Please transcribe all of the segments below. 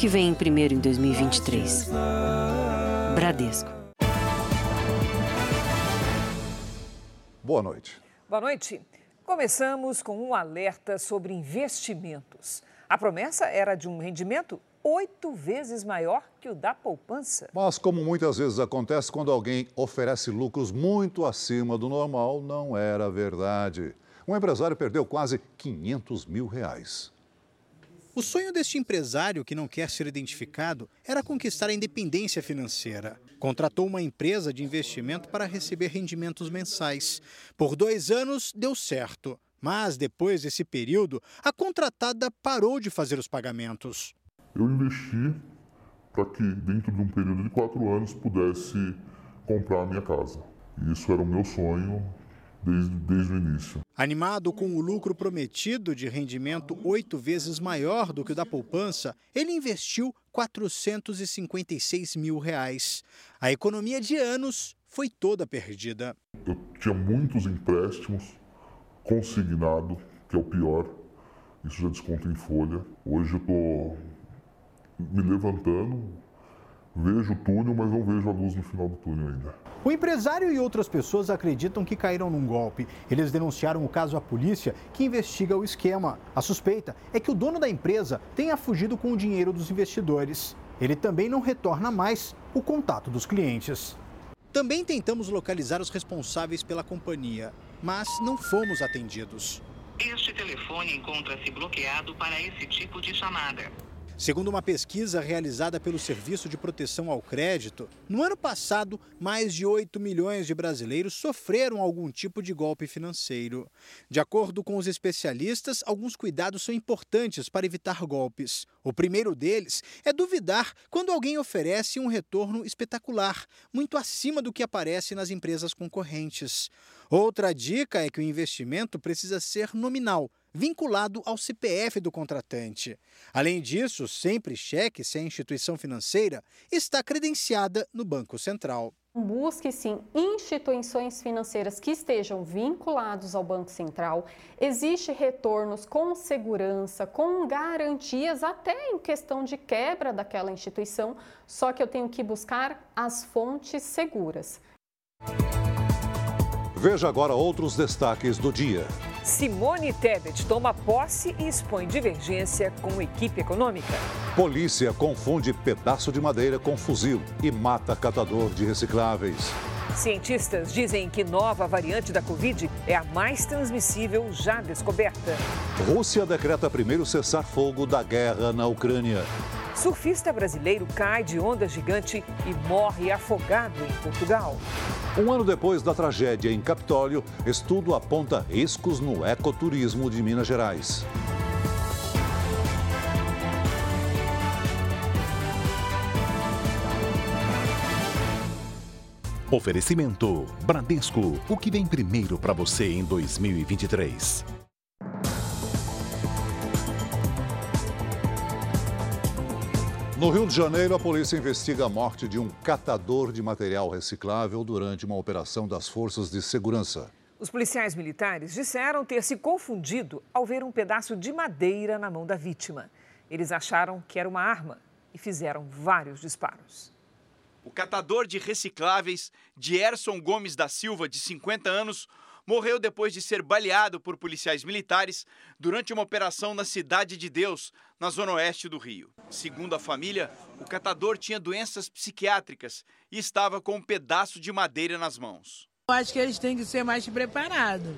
que vem primeiro em 2023. Bradesco. Boa noite. Boa noite. Começamos com um alerta sobre investimentos. A promessa era de um rendimento oito vezes maior que o da poupança. Mas, como muitas vezes acontece quando alguém oferece lucros muito acima do normal, não era verdade. Um empresário perdeu quase 500 mil reais. O sonho deste empresário, que não quer ser identificado, era conquistar a independência financeira. Contratou uma empresa de investimento para receber rendimentos mensais. Por dois anos, deu certo. Mas, depois desse período, a contratada parou de fazer os pagamentos. Eu investi para que, dentro de um período de quatro anos, pudesse comprar a minha casa. Isso era o meu sonho desde, desde o início. Animado com o lucro prometido de rendimento oito vezes maior do que o da poupança, ele investiu 456 mil reais. A economia de anos foi toda perdida. Eu tinha muitos empréstimos consignado, que é o pior. Isso já desconta em folha. Hoje eu estou me levantando, vejo o túnel, mas não vejo a luz no final do túnel ainda. O empresário e outras pessoas acreditam que caíram num golpe. Eles denunciaram o caso à polícia, que investiga o esquema. A suspeita é que o dono da empresa tenha fugido com o dinheiro dos investidores. Ele também não retorna mais o contato dos clientes. Também tentamos localizar os responsáveis pela companhia, mas não fomos atendidos. Este telefone encontra-se bloqueado para esse tipo de chamada. Segundo uma pesquisa realizada pelo Serviço de Proteção ao Crédito, no ano passado, mais de 8 milhões de brasileiros sofreram algum tipo de golpe financeiro. De acordo com os especialistas, alguns cuidados são importantes para evitar golpes. O primeiro deles é duvidar quando alguém oferece um retorno espetacular, muito acima do que aparece nas empresas concorrentes. Outra dica é que o investimento precisa ser nominal vinculado ao CPF do contratante. Além disso, sempre cheque se a instituição financeira está credenciada no Banco Central. Busque sim instituições financeiras que estejam vinculados ao Banco Central. Existe retornos com segurança, com garantias, até em questão de quebra daquela instituição, só que eu tenho que buscar as fontes seguras. Veja agora outros destaques do dia. Simone Tebet toma posse e expõe divergência com equipe econômica. Polícia confunde pedaço de madeira com fuzil e mata catador de recicláveis. Cientistas dizem que nova variante da Covid é a mais transmissível já descoberta. Rússia decreta primeiro cessar-fogo da guerra na Ucrânia. Surfista brasileiro cai de onda gigante e morre afogado em Portugal. Um ano depois da tragédia em Capitólio, estudo aponta riscos no ecoturismo de Minas Gerais. Oferecimento Bradesco, o que vem primeiro para você em 2023. No Rio de Janeiro, a polícia investiga a morte de um catador de material reciclável durante uma operação das forças de segurança. Os policiais militares disseram ter se confundido ao ver um pedaço de madeira na mão da vítima. Eles acharam que era uma arma e fizeram vários disparos. O catador de recicláveis, Dierson Gomes da Silva, de 50 anos, morreu depois de ser baleado por policiais militares durante uma operação na Cidade de Deus, na zona oeste do Rio. Segundo a família, o catador tinha doenças psiquiátricas e estava com um pedaço de madeira nas mãos. Eu acho que eles têm que ser mais preparados,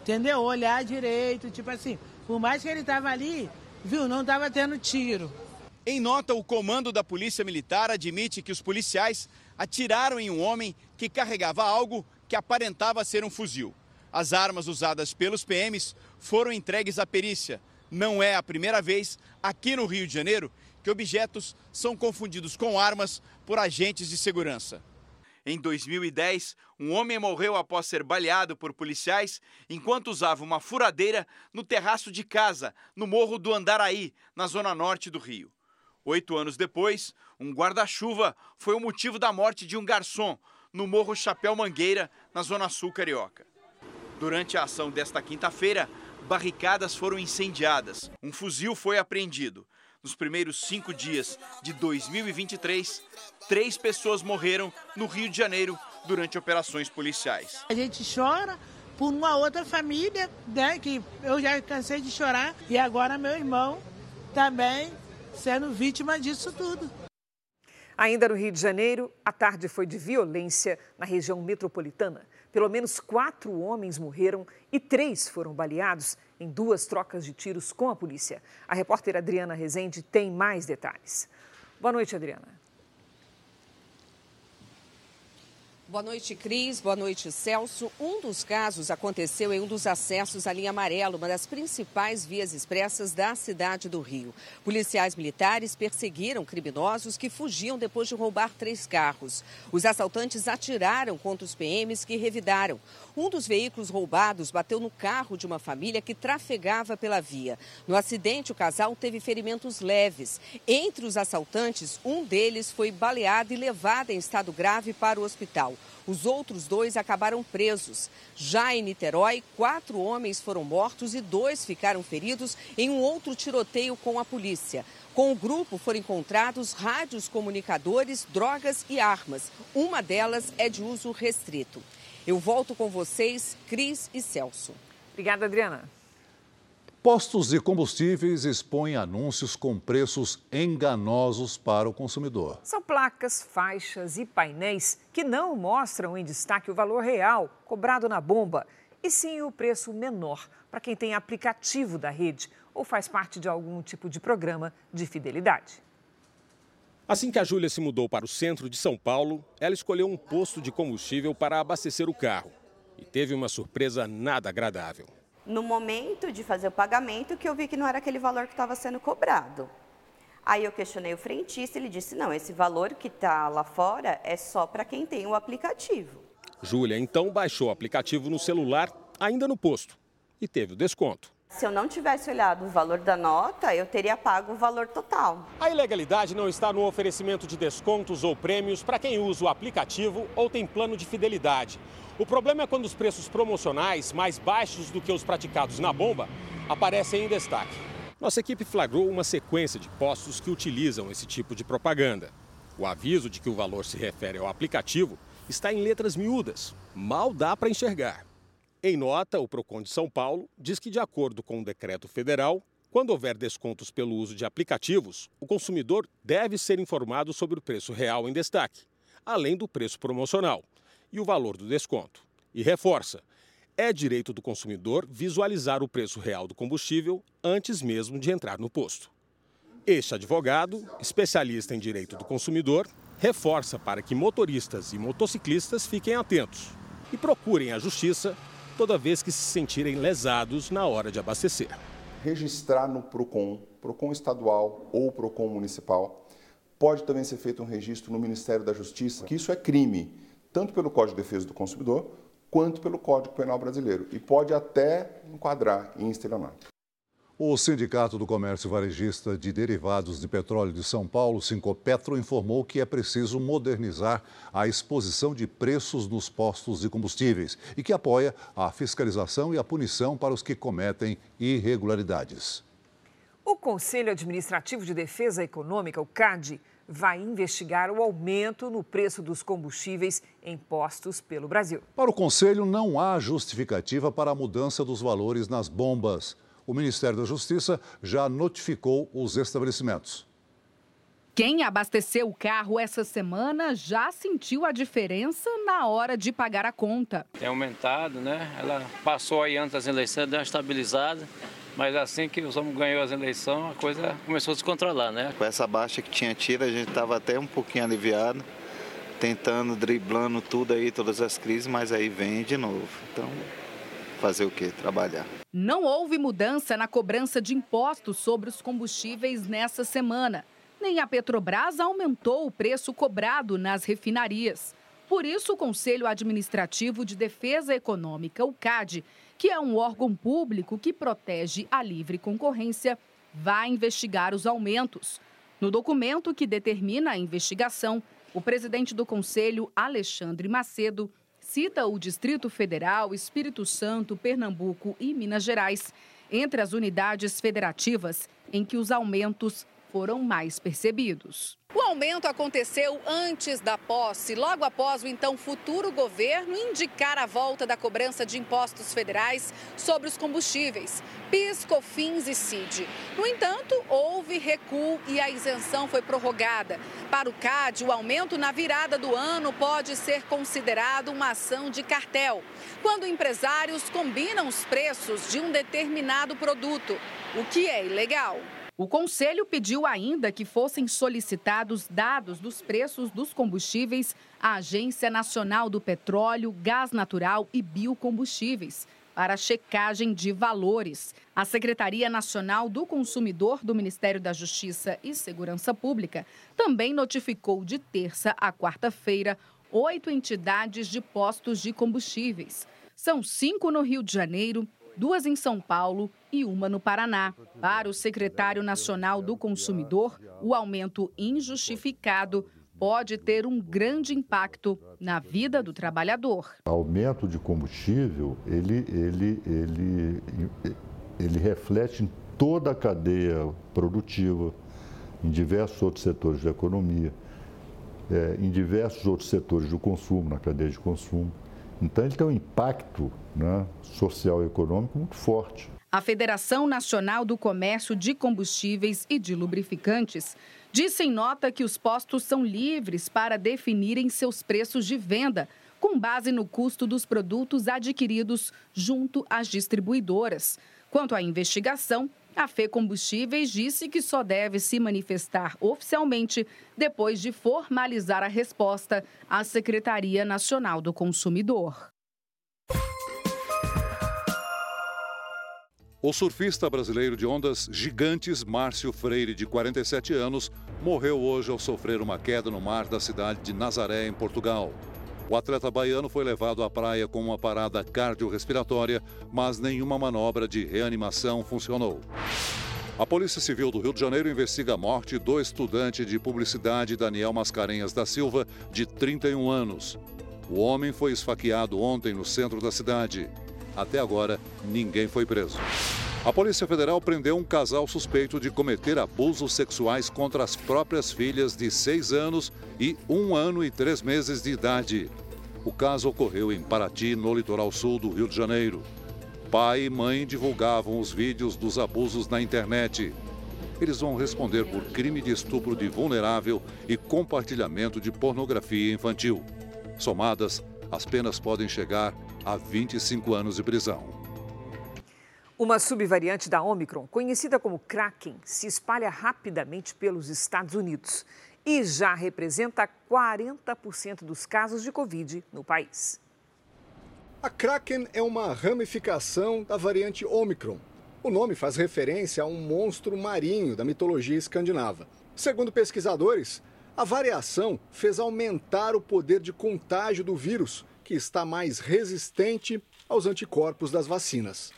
entendeu? Olhar direito, tipo assim, por mais que ele estava ali, viu, não estava tendo tiro. Em nota, o comando da Polícia Militar admite que os policiais atiraram em um homem que carregava algo que aparentava ser um fuzil. As armas usadas pelos PMs foram entregues à perícia. Não é a primeira vez aqui no Rio de Janeiro que objetos são confundidos com armas por agentes de segurança. Em 2010, um homem morreu após ser baleado por policiais enquanto usava uma furadeira no terraço de casa, no Morro do Andaraí, na zona norte do Rio. Oito anos depois, um guarda-chuva foi o motivo da morte de um garçom no Morro Chapéu Mangueira, na zona sul carioca. Durante a ação desta quinta-feira, barricadas foram incendiadas. Um fuzil foi apreendido. Nos primeiros cinco dias de 2023, três pessoas morreram no Rio de Janeiro durante operações policiais. A gente chora por uma outra família, né, que eu já cansei de chorar, e agora meu irmão também sendo vítima disso tudo. Ainda no Rio de Janeiro, a tarde foi de violência na região metropolitana. Pelo menos quatro homens morreram e três foram baleados em duas trocas de tiros com a polícia. A repórter Adriana Rezende tem mais detalhes. Boa noite, Adriana. Boa noite, Cris. Boa noite, Celso. Um dos casos aconteceu em um dos acessos à linha amarela, uma das principais vias expressas da cidade do Rio. Policiais militares perseguiram criminosos que fugiam depois de roubar três carros. Os assaltantes atiraram contra os PMs que revidaram. Um dos veículos roubados bateu no carro de uma família que trafegava pela via. No acidente, o casal teve ferimentos leves. Entre os assaltantes, um deles foi baleado e levado em estado grave para o hospital. Os outros dois acabaram presos. Já em Niterói, quatro homens foram mortos e dois ficaram feridos em um outro tiroteio com a polícia. Com o grupo foram encontrados rádios comunicadores, drogas e armas. Uma delas é de uso restrito. Eu volto com vocês, Cris e Celso. Obrigada, Adriana. Postos de combustíveis expõem anúncios com preços enganosos para o consumidor. São placas, faixas e painéis que não mostram em destaque o valor real cobrado na bomba, e sim o preço menor para quem tem aplicativo da rede ou faz parte de algum tipo de programa de fidelidade. Assim que a Júlia se mudou para o centro de São Paulo, ela escolheu um posto de combustível para abastecer o carro e teve uma surpresa nada agradável no momento de fazer o pagamento que eu vi que não era aquele valor que estava sendo cobrado. Aí eu questionei o frentista, ele disse: "Não, esse valor que está lá fora é só para quem tem o aplicativo". Júlia então baixou o aplicativo no celular, ainda no posto, e teve o desconto. Se eu não tivesse olhado o valor da nota, eu teria pago o valor total. A ilegalidade não está no oferecimento de descontos ou prêmios para quem usa o aplicativo ou tem plano de fidelidade. O problema é quando os preços promocionais, mais baixos do que os praticados na bomba, aparecem em destaque. Nossa equipe flagrou uma sequência de postos que utilizam esse tipo de propaganda. O aviso de que o valor se refere ao aplicativo está em letras miúdas. Mal dá para enxergar. Em nota, o Procon de São Paulo diz que, de acordo com o decreto federal, quando houver descontos pelo uso de aplicativos, o consumidor deve ser informado sobre o preço real em destaque, além do preço promocional e o valor do desconto. E reforça: é direito do consumidor visualizar o preço real do combustível antes mesmo de entrar no posto. Este advogado, especialista em direito do consumidor, reforça para que motoristas e motociclistas fiquem atentos e procurem a justiça toda vez que se sentirem lesados na hora de abastecer. Registrar no PROCON, PROCON estadual ou PROCON municipal, pode também ser feito um registro no Ministério da Justiça, que isso é crime tanto pelo Código de Defesa do Consumidor quanto pelo Código Penal Brasileiro e pode até enquadrar em estelionato. O Sindicato do Comércio Varejista de Derivados de Petróleo de São Paulo, Sincopetro, informou que é preciso modernizar a exposição de preços nos postos de combustíveis e que apoia a fiscalização e a punição para os que cometem irregularidades. O Conselho Administrativo de Defesa Econômica, o CAD, vai investigar o aumento no preço dos combustíveis em postos pelo Brasil. Para o Conselho, não há justificativa para a mudança dos valores nas bombas. O Ministério da Justiça já notificou os estabelecimentos. Quem abasteceu o carro essa semana já sentiu a diferença na hora de pagar a conta. Tem aumentado, né? Ela passou aí antes das eleições, deu uma estabilizada. Mas assim que os homens ganhou as eleições, a coisa começou a se controlar, né? Com essa baixa que tinha tido, a gente estava até um pouquinho aliviado, tentando, driblando tudo aí, todas as crises, mas aí vem de novo. Então, fazer o quê? Trabalhar. Não houve mudança na cobrança de impostos sobre os combustíveis nessa semana. Nem a Petrobras aumentou o preço cobrado nas refinarias. Por isso, o Conselho Administrativo de Defesa Econômica, o CAD, que é um órgão público que protege a livre concorrência, vai investigar os aumentos. No documento que determina a investigação, o presidente do Conselho, Alexandre Macedo, cita o Distrito Federal, Espírito Santo, Pernambuco e Minas Gerais entre as unidades federativas em que os aumentos foram mais percebidos. O aumento aconteceu antes da posse, logo após o então futuro governo indicar a volta da cobrança de impostos federais sobre os combustíveis, PIS, COFINS e CID. No entanto, houve recuo e a isenção foi prorrogada. Para o CAD, o aumento na virada do ano pode ser considerado uma ação de cartel, quando empresários combinam os preços de um determinado produto, o que é ilegal. O Conselho pediu ainda que fossem solicitados dados dos preços dos combustíveis à Agência Nacional do Petróleo, Gás Natural e Biocombustíveis para checagem de valores. A Secretaria Nacional do Consumidor do Ministério da Justiça e Segurança Pública também notificou de terça a quarta-feira oito entidades de postos de combustíveis. São cinco no Rio de Janeiro, duas em São Paulo e uma no Paraná. Para o secretário nacional do consumidor, o aumento injustificado pode ter um grande impacto na vida do trabalhador. O aumento de combustível, ele, ele, ele, ele reflete em toda a cadeia produtiva, em diversos outros setores da economia, é, em diversos outros setores do consumo, na cadeia de consumo. Então, ele tem um impacto né, social e econômico muito forte. A Federação Nacional do Comércio de Combustíveis e de Lubrificantes disse em nota que os postos são livres para definirem seus preços de venda, com base no custo dos produtos adquiridos junto às distribuidoras. Quanto à investigação, a Fê Combustíveis disse que só deve se manifestar oficialmente depois de formalizar a resposta à Secretaria Nacional do Consumidor. O surfista brasileiro de ondas gigantes, Márcio Freire, de 47 anos, morreu hoje ao sofrer uma queda no mar da cidade de Nazaré, em Portugal. O atleta baiano foi levado à praia com uma parada cardiorrespiratória, mas nenhuma manobra de reanimação funcionou. A Polícia Civil do Rio de Janeiro investiga a morte do estudante de publicidade Daniel Mascarenhas da Silva, de 31 anos. O homem foi esfaqueado ontem no centro da cidade. Até agora, ninguém foi preso. A Polícia Federal prendeu um casal suspeito de cometer abusos sexuais contra as próprias filhas de seis anos e um ano e três meses de idade. O caso ocorreu em Paraty, no litoral sul do Rio de Janeiro. Pai e mãe divulgavam os vídeos dos abusos na internet. Eles vão responder por crime de estupro de vulnerável e compartilhamento de pornografia infantil. Somadas, as penas podem chegar a 25 anos de prisão. Uma subvariante da Omicron, conhecida como Kraken, se espalha rapidamente pelos Estados Unidos e já representa 40% dos casos de Covid no país. A Kraken é uma ramificação da variante Omicron. O nome faz referência a um monstro marinho da mitologia escandinava. Segundo pesquisadores, a variação fez aumentar o poder de contágio do vírus, que está mais resistente aos anticorpos das vacinas.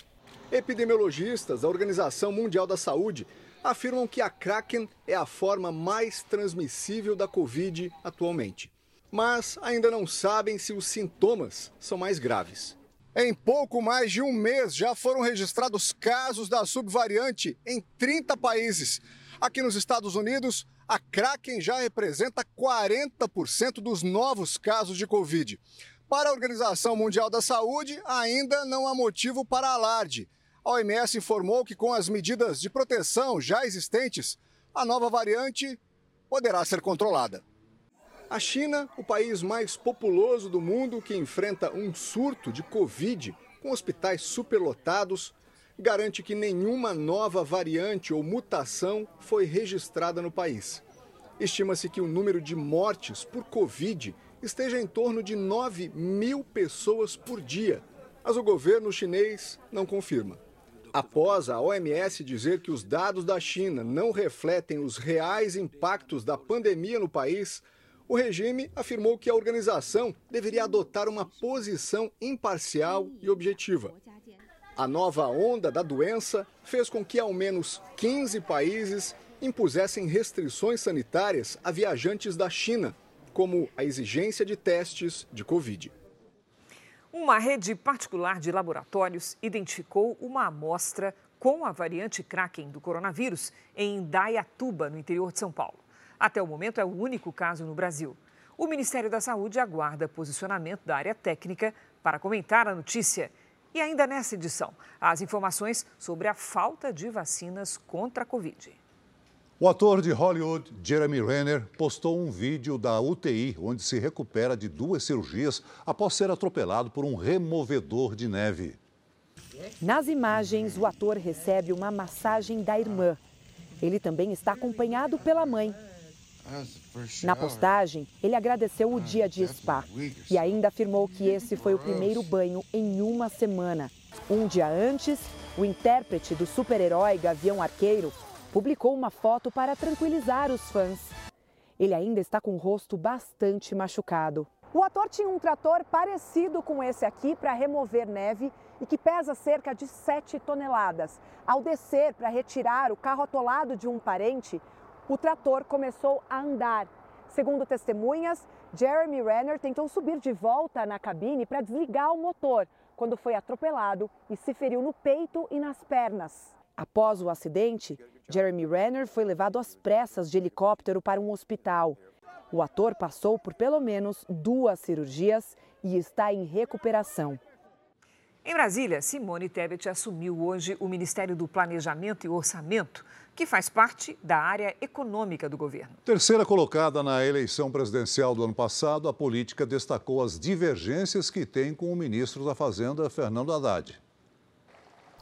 Epidemiologistas da Organização Mundial da Saúde afirmam que a Kraken é a forma mais transmissível da Covid atualmente. Mas ainda não sabem se os sintomas são mais graves. Em pouco mais de um mês já foram registrados casos da subvariante em 30 países. Aqui nos Estados Unidos, a Kraken já representa 40% dos novos casos de Covid. Para a Organização Mundial da Saúde, ainda não há motivo para alarde. A OMS informou que, com as medidas de proteção já existentes, a nova variante poderá ser controlada. A China, o país mais populoso do mundo que enfrenta um surto de Covid, com hospitais superlotados, garante que nenhuma nova variante ou mutação foi registrada no país. Estima-se que o número de mortes por Covid esteja em torno de 9 mil pessoas por dia, mas o governo chinês não confirma. Após a OMS dizer que os dados da China não refletem os reais impactos da pandemia no país, o regime afirmou que a organização deveria adotar uma posição imparcial e objetiva. A nova onda da doença fez com que ao menos 15 países impusessem restrições sanitárias a viajantes da China, como a exigência de testes de Covid. Uma rede particular de laboratórios identificou uma amostra com a variante Kraken do coronavírus em Indaiatuba, no interior de São Paulo. Até o momento é o único caso no Brasil. O Ministério da Saúde aguarda posicionamento da área técnica para comentar a notícia. E ainda nessa edição, as informações sobre a falta de vacinas contra a Covid. O ator de Hollywood, Jeremy Renner, postou um vídeo da UTI onde se recupera de duas cirurgias após ser atropelado por um removedor de neve. Nas imagens, o ator recebe uma massagem da irmã. Ele também está acompanhado pela mãe. Na postagem, ele agradeceu o dia de spa e ainda afirmou que esse foi o primeiro banho em uma semana. Um dia antes, o intérprete do super-herói Gavião Arqueiro publicou uma foto para tranquilizar os fãs. Ele ainda está com o rosto bastante machucado. O ator tinha um trator parecido com esse aqui para remover neve e que pesa cerca de 7 toneladas. Ao descer para retirar o carro atolado de um parente, o trator começou a andar. Segundo testemunhas, Jeremy Renner tentou subir de volta na cabine para desligar o motor quando foi atropelado e se feriu no peito e nas pernas. Após o acidente, Jeremy Renner foi levado às pressas de helicóptero para um hospital. O ator passou por pelo menos duas cirurgias e está em recuperação. Em Brasília, Simone Tebet assumiu hoje o Ministério do Planejamento e Orçamento que faz parte da área econômica do governo. Terceira colocada na eleição presidencial do ano passado, a política destacou as divergências que tem com o ministro da Fazenda, Fernando Haddad.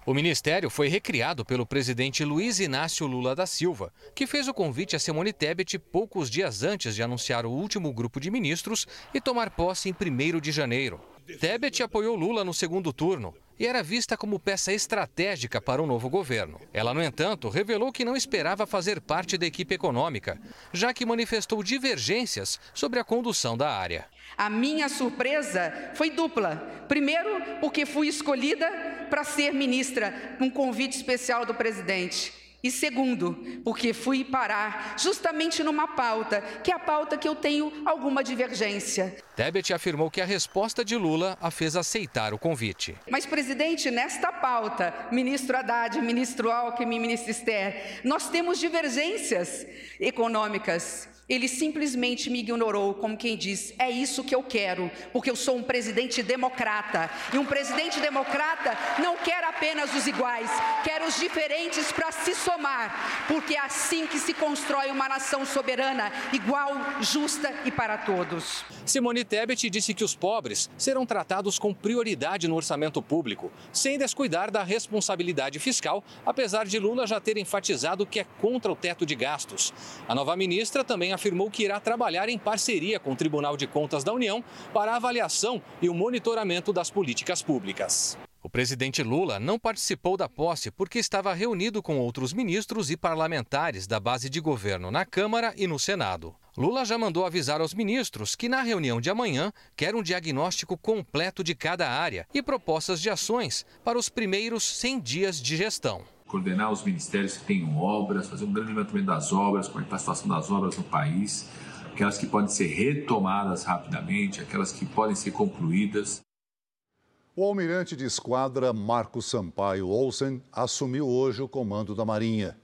O ministério foi recriado pelo presidente Luiz Inácio Lula da Silva, que fez o convite a Simone Tebet poucos dias antes de anunciar o último grupo de ministros e tomar posse em 1 de janeiro. Tebet apoiou Lula no segundo turno e era vista como peça estratégica para o novo governo. Ela, no entanto, revelou que não esperava fazer parte da equipe econômica, já que manifestou divergências sobre a condução da área. A minha surpresa foi dupla. Primeiro, porque fui escolhida para ser ministra, um convite especial do presidente. E segundo, porque fui parar justamente numa pauta, que é a pauta que eu tenho alguma divergência. Tebet afirmou que a resposta de Lula a fez aceitar o convite. Mas, presidente, nesta pauta, ministro Haddad, ministro Alckmin, ministro Esther, nós temos divergências econômicas ele simplesmente me ignorou, como quem diz: é isso que eu quero, porque eu sou um presidente democrata. E um presidente democrata não quer apenas os iguais, quer os diferentes para se somar, porque é assim que se constrói uma nação soberana, igual, justa e para todos. Simone Tebet disse que os pobres serão tratados com prioridade no orçamento público, sem descuidar da responsabilidade fiscal, apesar de Lula já ter enfatizado que é contra o teto de gastos. A nova ministra também afirmou que irá trabalhar em parceria com o Tribunal de Contas da União para a avaliação e o monitoramento das políticas públicas. O presidente Lula não participou da posse porque estava reunido com outros ministros e parlamentares da base de governo na Câmara e no Senado. Lula já mandou avisar aos ministros que na reunião de amanhã quer um diagnóstico completo de cada área e propostas de ações para os primeiros 100 dias de gestão coordenar os ministérios que tenham obras, fazer um grande levantamento das obras, como é está a situação das obras no país, aquelas que podem ser retomadas rapidamente, aquelas que podem ser concluídas. O almirante de esquadra Marcos Sampaio Olsen assumiu hoje o comando da Marinha.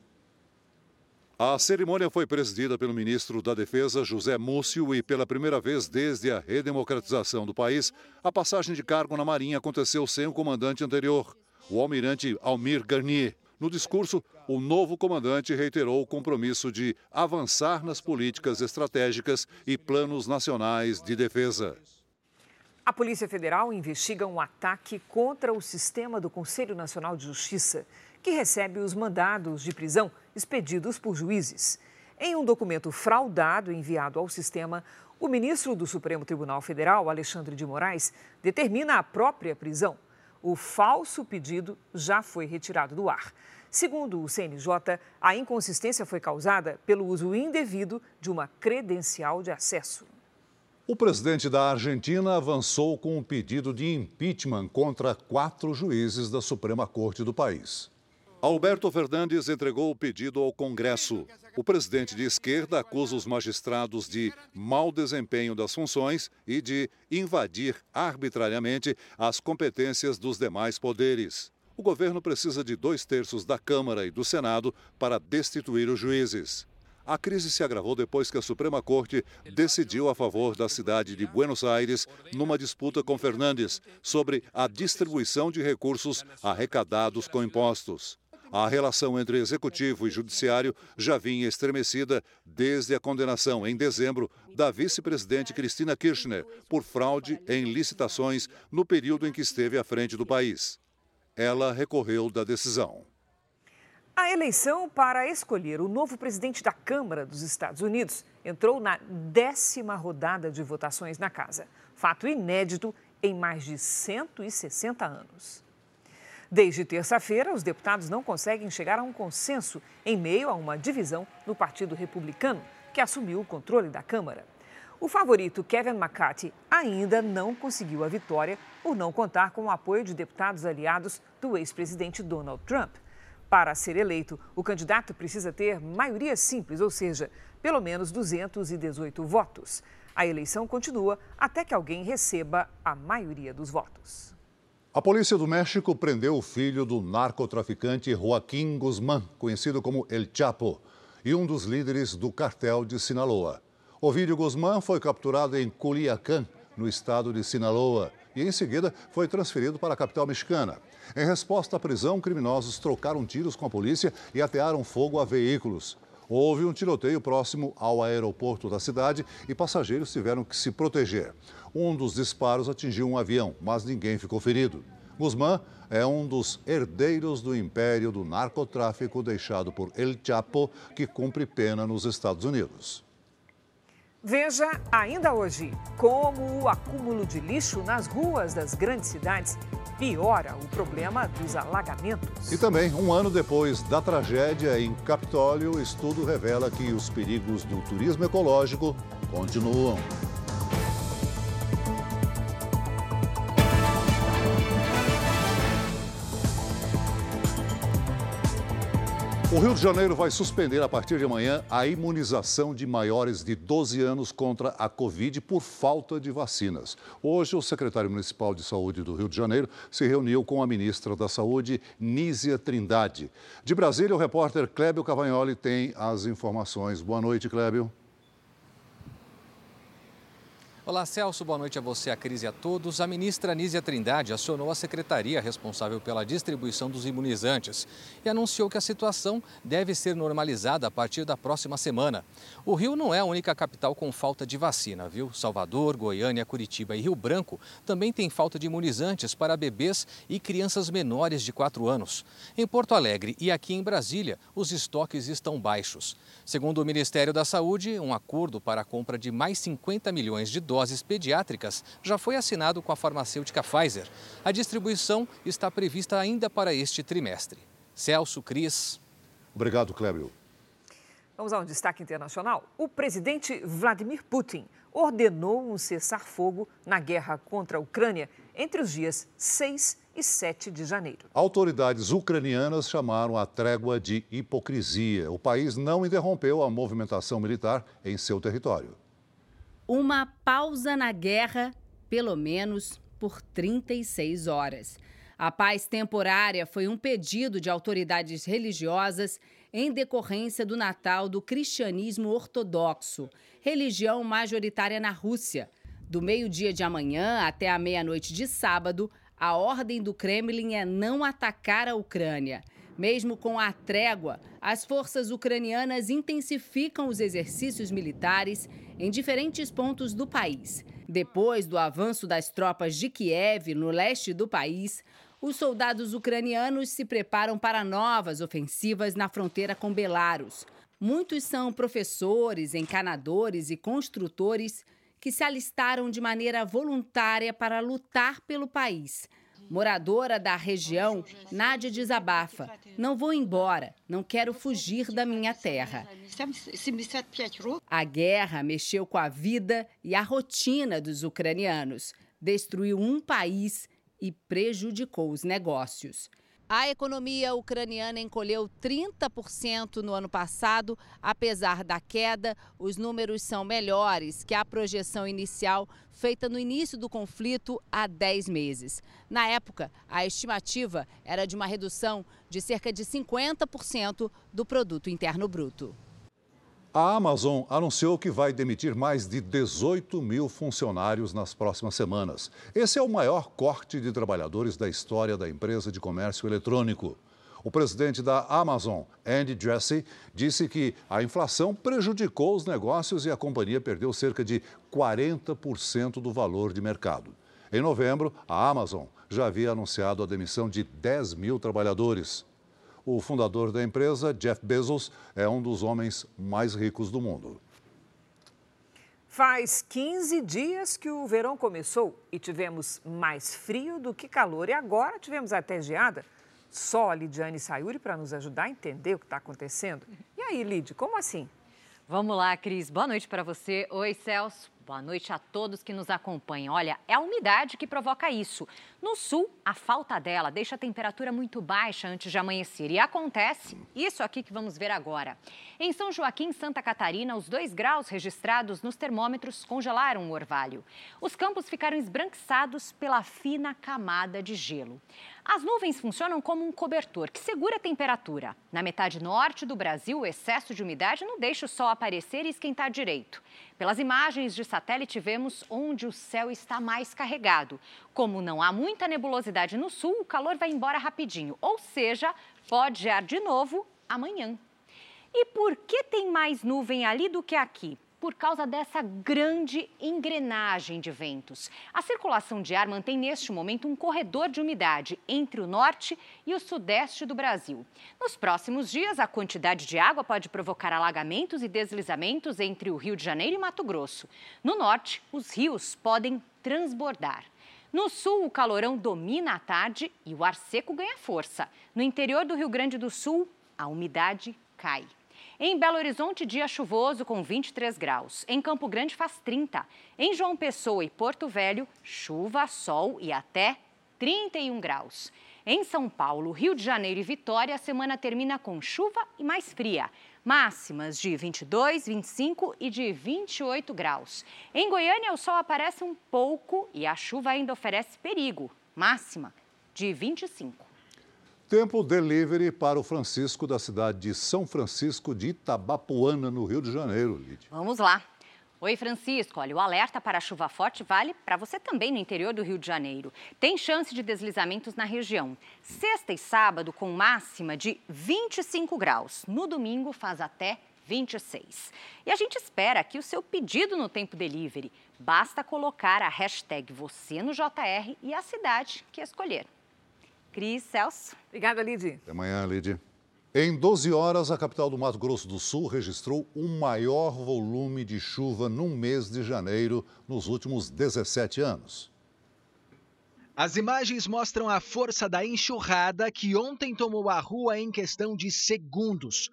A cerimônia foi presidida pelo ministro da Defesa, José Múcio, e pela primeira vez desde a redemocratização do país, a passagem de cargo na Marinha aconteceu sem o comandante anterior, o almirante Almir Garnier. No discurso, o novo comandante reiterou o compromisso de avançar nas políticas estratégicas e planos nacionais de defesa. A Polícia Federal investiga um ataque contra o sistema do Conselho Nacional de Justiça, que recebe os mandados de prisão expedidos por juízes. Em um documento fraudado enviado ao sistema, o ministro do Supremo Tribunal Federal, Alexandre de Moraes, determina a própria prisão o falso pedido já foi retirado do ar. Segundo o CNJ, a inconsistência foi causada pelo uso indevido de uma credencial de acesso. O presidente da Argentina avançou com um pedido de impeachment contra quatro juízes da Suprema Corte do país. Alberto Fernandes entregou o pedido ao Congresso. O presidente de esquerda acusa os magistrados de mau desempenho das funções e de invadir arbitrariamente as competências dos demais poderes. o governo precisa de dois terços da Câmara e do Senado para destituir os juízes. A crise se agravou depois que a Suprema Corte decidiu a favor da cidade de Buenos Aires numa disputa com Fernandes sobre a distribuição de recursos arrecadados com impostos. A relação entre executivo e judiciário já vinha estremecida desde a condenação, em dezembro, da vice-presidente Cristina Kirchner por fraude em licitações no período em que esteve à frente do país. Ela recorreu da decisão. A eleição para escolher o novo presidente da Câmara dos Estados Unidos entrou na décima rodada de votações na casa. Fato inédito em mais de 160 anos. Desde terça-feira, os deputados não conseguem chegar a um consenso em meio a uma divisão no Partido Republicano, que assumiu o controle da Câmara. O favorito Kevin McCarthy ainda não conseguiu a vitória por não contar com o apoio de deputados aliados do ex-presidente Donald Trump. Para ser eleito, o candidato precisa ter maioria simples, ou seja, pelo menos 218 votos. A eleição continua até que alguém receba a maioria dos votos. A polícia do México prendeu o filho do narcotraficante Joaquim Guzmán, conhecido como El Chapo, e um dos líderes do cartel de Sinaloa. Ovídio Guzmán foi capturado em Culiacán, no estado de Sinaloa, e em seguida foi transferido para a capital mexicana. Em resposta à prisão, criminosos trocaram tiros com a polícia e atearam fogo a veículos. Houve um tiroteio próximo ao aeroporto da cidade e passageiros tiveram que se proteger. Um dos disparos atingiu um avião, mas ninguém ficou ferido. Guzmán é um dos herdeiros do império do narcotráfico deixado por El Chapo, que cumpre pena nos Estados Unidos. Veja ainda hoje como o acúmulo de lixo nas ruas das grandes cidades piora o problema dos alagamentos. E também, um ano depois da tragédia em Capitólio, estudo revela que os perigos do turismo ecológico continuam. O Rio de Janeiro vai suspender a partir de amanhã a imunização de maiores de 12 anos contra a Covid por falta de vacinas. Hoje, o secretário municipal de saúde do Rio de Janeiro se reuniu com a ministra da Saúde, Nízia Trindade. De Brasília, o repórter Clébio Cavagnoli tem as informações. Boa noite, Clébio. Olá, Celso. Boa noite a você, a Cris e a todos. A ministra Nízia Trindade acionou a secretaria responsável pela distribuição dos imunizantes e anunciou que a situação deve ser normalizada a partir da próxima semana. O Rio não é a única capital com falta de vacina, viu? Salvador, Goiânia, Curitiba e Rio Branco também têm falta de imunizantes para bebês e crianças menores de 4 anos. Em Porto Alegre e aqui em Brasília, os estoques estão baixos. Segundo o Ministério da Saúde, um acordo para a compra de mais 50 milhões de dólares doses pediátricas já foi assinado com a farmacêutica Pfizer. A distribuição está prevista ainda para este trimestre. Celso Cris. Obrigado, Clébio. Vamos a um destaque internacional. O presidente Vladimir Putin ordenou um cessar-fogo na guerra contra a Ucrânia entre os dias 6 e 7 de janeiro. Autoridades ucranianas chamaram a trégua de hipocrisia. O país não interrompeu a movimentação militar em seu território uma pausa na guerra, pelo menos por 36 horas. A paz temporária foi um pedido de autoridades religiosas em decorrência do Natal do cristianismo ortodoxo, religião majoritária na Rússia. Do meio-dia de amanhã até a meia-noite de sábado, a ordem do Kremlin é não atacar a Ucrânia. Mesmo com a trégua, as forças ucranianas intensificam os exercícios militares em diferentes pontos do país. Depois do avanço das tropas de Kiev no leste do país, os soldados ucranianos se preparam para novas ofensivas na fronteira com Belarus. Muitos são professores, encanadores e construtores que se alistaram de maneira voluntária para lutar pelo país. Moradora da região, Nádia desabafa. Não vou embora, não quero fugir da minha terra. A guerra mexeu com a vida e a rotina dos ucranianos, destruiu um país e prejudicou os negócios. A economia ucraniana encolheu 30% no ano passado. Apesar da queda, os números são melhores que a projeção inicial feita no início do conflito há 10 meses. Na época, a estimativa era de uma redução de cerca de 50% do produto interno bruto. A Amazon anunciou que vai demitir mais de 18 mil funcionários nas próximas semanas. Esse é o maior corte de trabalhadores da história da empresa de comércio eletrônico. O presidente da Amazon, Andy Jassy, disse que a inflação prejudicou os negócios e a companhia perdeu cerca de 40% do valor de mercado. Em novembro, a Amazon já havia anunciado a demissão de 10 mil trabalhadores. O fundador da empresa, Jeff Bezos, é um dos homens mais ricos do mundo. Faz 15 dias que o verão começou e tivemos mais frio do que calor. E agora tivemos até geada. Só a Lidiane Sayuri para nos ajudar a entender o que está acontecendo. E aí, Lid, como assim? Vamos lá, Cris. Boa noite para você. Oi, Celso. Boa noite a todos que nos acompanham. Olha, é a umidade que provoca isso. No sul, a falta dela deixa a temperatura muito baixa antes de amanhecer. E acontece isso aqui que vamos ver agora. Em São Joaquim, Santa Catarina, os dois graus registrados nos termômetros congelaram o orvalho. Os campos ficaram esbranquiçados pela fina camada de gelo. As nuvens funcionam como um cobertor que segura a temperatura. Na metade norte do Brasil, o excesso de umidade não deixa o sol aparecer e esquentar direito. Pelas imagens de satélite, vemos onde o céu está mais carregado. Como não há muita nebulosidade no sul, o calor vai embora rapidinho, ou seja, pode gear de novo amanhã. E por que tem mais nuvem ali do que aqui? por causa dessa grande engrenagem de ventos. A circulação de ar mantém neste momento um corredor de umidade entre o norte e o sudeste do Brasil. Nos próximos dias, a quantidade de água pode provocar alagamentos e deslizamentos entre o Rio de Janeiro e Mato Grosso. No norte, os rios podem transbordar. No sul, o calorão domina à tarde e o ar seco ganha força. No interior do Rio Grande do Sul, a umidade cai. Em Belo Horizonte, dia chuvoso com 23 graus. Em Campo Grande faz 30. Em João Pessoa e Porto Velho, chuva, sol e até 31 graus. Em São Paulo, Rio de Janeiro e Vitória, a semana termina com chuva e mais fria. Máximas de 22, 25 e de 28 graus. Em Goiânia, o sol aparece um pouco e a chuva ainda oferece perigo. Máxima de 25. Tempo delivery para o Francisco da cidade de São Francisco de Itabapuana, no Rio de Janeiro, Lídia. Vamos lá. Oi, Francisco. Olha, o alerta para chuva forte vale para você também no interior do Rio de Janeiro. Tem chance de deslizamentos na região. Sexta e sábado com máxima de 25 graus. No domingo faz até 26. E a gente espera aqui o seu pedido no Tempo Delivery. Basta colocar a hashtag você no JR e a cidade que escolher. Cris, Celso. Obrigada, Lidy. Até amanhã, Lidy. Em 12 horas, a capital do Mato Grosso do Sul registrou o maior volume de chuva num mês de janeiro nos últimos 17 anos. As imagens mostram a força da enxurrada que ontem tomou a rua em questão de segundos.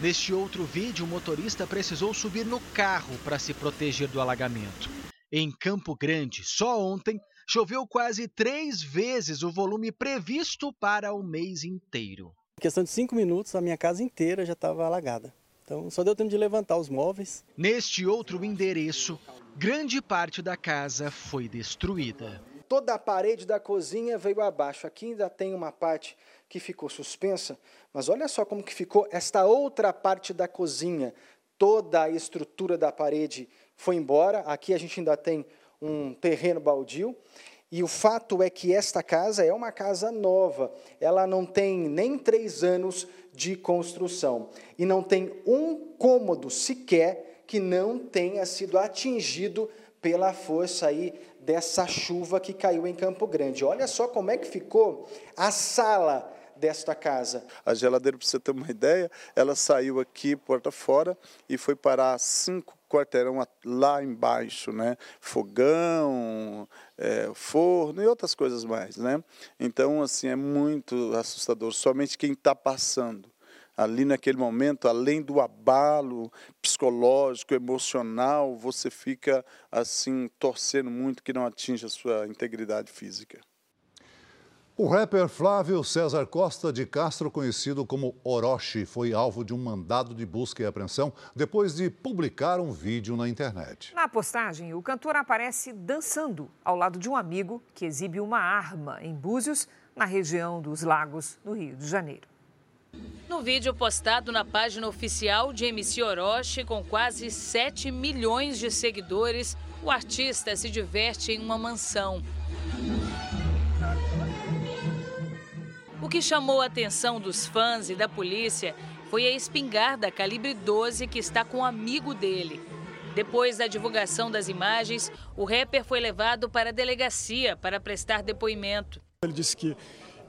Neste outro vídeo, o motorista precisou subir no carro para se proteger do alagamento. Em Campo Grande, só ontem, choveu quase três vezes o volume previsto para o mês inteiro. Em questão de cinco minutos, a minha casa inteira já estava alagada. Então só deu tempo de levantar os móveis. Neste outro endereço, grande parte da casa foi destruída. Toda a parede da cozinha veio abaixo. Aqui ainda tem uma parte que ficou suspensa, mas olha só como que ficou esta outra parte da cozinha. Toda a estrutura da parede foi embora. Aqui a gente ainda tem um terreno baldio. E o fato é que esta casa é uma casa nova, ela não tem nem três anos de construção e não tem um cômodo sequer que não tenha sido atingido pela força aí dessa chuva que caiu em Campo Grande. Olha só como é que ficou a sala desta casa. A geladeira, para você ter uma ideia, ela saiu aqui porta fora e foi parar cinco quarteirão lá embaixo, né? Fogão, é, forno e outras coisas mais, né? Então, assim, é muito assustador. Somente quem está passando ali naquele momento, além do abalo psicológico, emocional, você fica assim torcendo muito que não atinja a sua integridade física. O rapper Flávio César Costa de Castro, conhecido como Orochi, foi alvo de um mandado de busca e apreensão depois de publicar um vídeo na internet. Na postagem, o cantor aparece dançando ao lado de um amigo que exibe uma arma em Búzios, na região dos Lagos, no Rio de Janeiro. No vídeo postado na página oficial de MC Orochi, com quase 7 milhões de seguidores, o artista se diverte em uma mansão. Que chamou a atenção dos fãs e da polícia foi a espingarda calibre 12 que está com um amigo dele. Depois da divulgação das imagens, o rapper foi levado para a delegacia para prestar depoimento. Ele disse que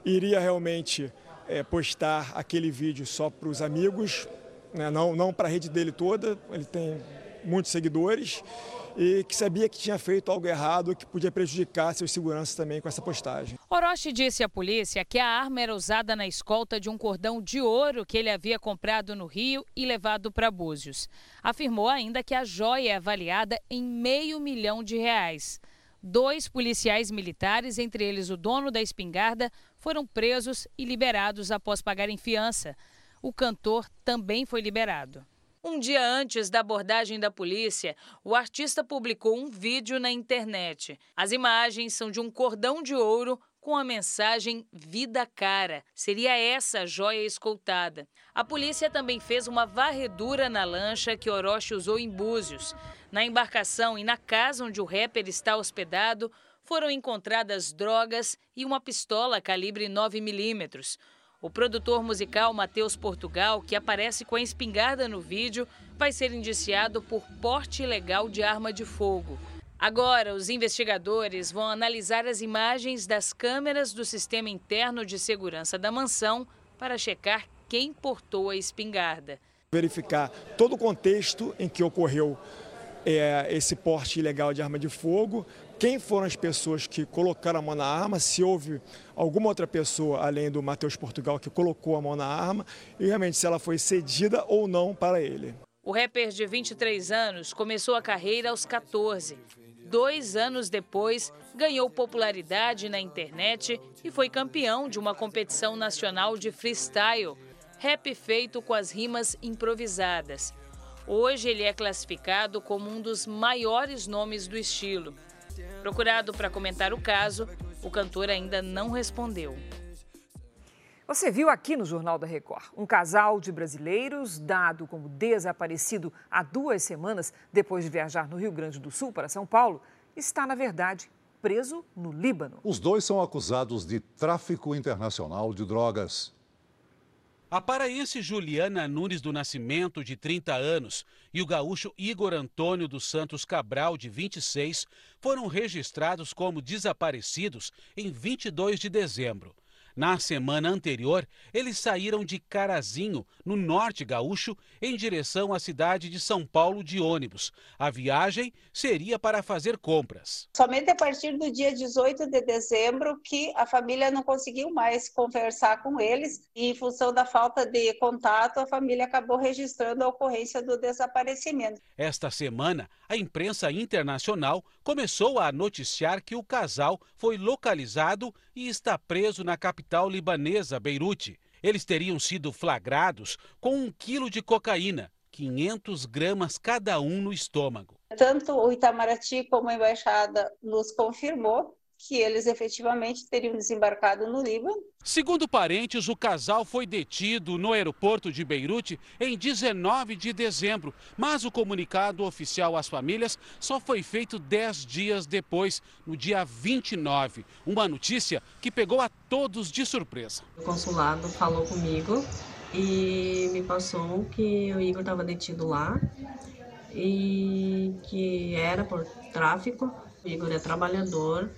iria realmente é, postar aquele vídeo só para os amigos, né, não, não para a rede dele toda. Ele tem muitos seguidores e que sabia que tinha feito algo errado que podia prejudicar seus seguranças também com essa postagem. Orochi disse à polícia que a arma era usada na escolta de um cordão de ouro que ele havia comprado no Rio e levado para Búzios. Afirmou ainda que a joia é avaliada em meio milhão de reais. Dois policiais militares, entre eles o dono da espingarda, foram presos e liberados após pagarem fiança. O cantor também foi liberado. Um dia antes da abordagem da polícia, o artista publicou um vídeo na internet. As imagens são de um cordão de ouro com a mensagem Vida Cara. Seria essa a joia escoltada. A polícia também fez uma varredura na lancha que Orochi usou em Búzios. Na embarcação e na casa onde o rapper está hospedado, foram encontradas drogas e uma pistola calibre 9 milímetros. O produtor musical Matheus Portugal, que aparece com a espingarda no vídeo, vai ser indiciado por porte ilegal de arma de fogo. Agora, os investigadores vão analisar as imagens das câmeras do sistema interno de segurança da mansão para checar quem portou a espingarda. Verificar todo o contexto em que ocorreu é, esse porte ilegal de arma de fogo, quem foram as pessoas que colocaram a mão na arma, se houve alguma outra pessoa além do Matheus Portugal que colocou a mão na arma e realmente se ela foi cedida ou não para ele. O rapper de 23 anos começou a carreira aos 14. Dois anos depois, ganhou popularidade na internet e foi campeão de uma competição nacional de freestyle, rap feito com as rimas improvisadas. Hoje ele é classificado como um dos maiores nomes do estilo. Procurado para comentar o caso, o cantor ainda não respondeu. Você viu aqui no Jornal da Record um casal de brasileiros dado como desaparecido há duas semanas depois de viajar no Rio Grande do Sul para São Paulo, está, na verdade, preso no Líbano. Os dois são acusados de tráfico internacional de drogas. A paraense Juliana Nunes do Nascimento, de 30 anos, e o gaúcho Igor Antônio dos Santos Cabral, de 26, foram registrados como desaparecidos em 22 de dezembro. Na semana anterior, eles saíram de Carazinho, no norte gaúcho, em direção à cidade de São Paulo de ônibus. A viagem seria para fazer compras. Somente a partir do dia 18 de dezembro que a família não conseguiu mais conversar com eles e em função da falta de contato, a família acabou registrando a ocorrência do desaparecimento. Esta semana, a imprensa internacional começou a noticiar que o casal foi localizado e está preso na capital libanesa, Beirute. Eles teriam sido flagrados com um quilo de cocaína, 500 gramas cada um no estômago. Tanto o Itamaraty como a embaixada nos confirmou que eles efetivamente teriam desembarcado no Líbano. Segundo parentes, o casal foi detido no aeroporto de Beirute em 19 de dezembro, mas o comunicado oficial às famílias só foi feito 10 dias depois, no dia 29. Uma notícia que pegou a todos de surpresa. O consulado falou comigo e me passou que o Igor estava detido lá e que era por tráfico. O Igor é trabalhador,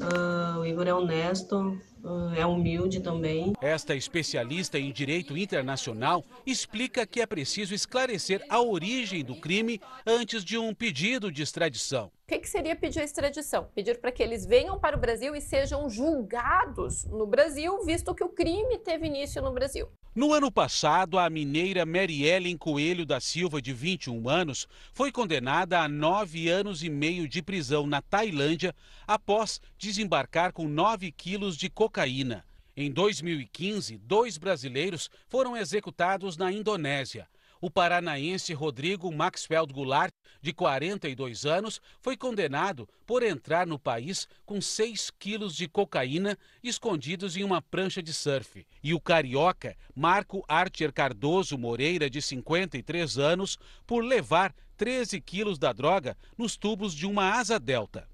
Uh, o Igor é honesto, uh, é humilde também. Esta especialista em direito internacional explica que é preciso esclarecer a origem do crime antes de um pedido de extradição. O que, que seria pedir a extradição? Pedir para que eles venham para o Brasil e sejam julgados no Brasil, visto que o crime teve início no Brasil. No ano passado, a mineira Mary Ellen Coelho da Silva, de 21 anos, foi condenada a nove anos e meio de prisão na Tailândia após desembarcar com 9 quilos de cocaína. Em 2015, dois brasileiros foram executados na Indonésia. O paranaense Rodrigo Maxfeld Goulart, de 42 anos, foi condenado por entrar no país com 6 quilos de cocaína escondidos em uma prancha de surf. E o carioca Marco Archer Cardoso Moreira, de 53 anos, por levar 13 quilos da droga nos tubos de uma asa delta.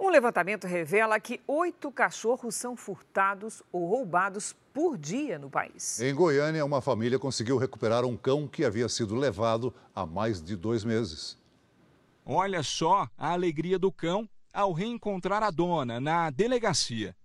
Um levantamento revela que oito cachorros são furtados ou roubados por dia no país. Em Goiânia, uma família conseguiu recuperar um cão que havia sido levado há mais de dois meses. Olha só a alegria do cão ao reencontrar a dona na delegacia.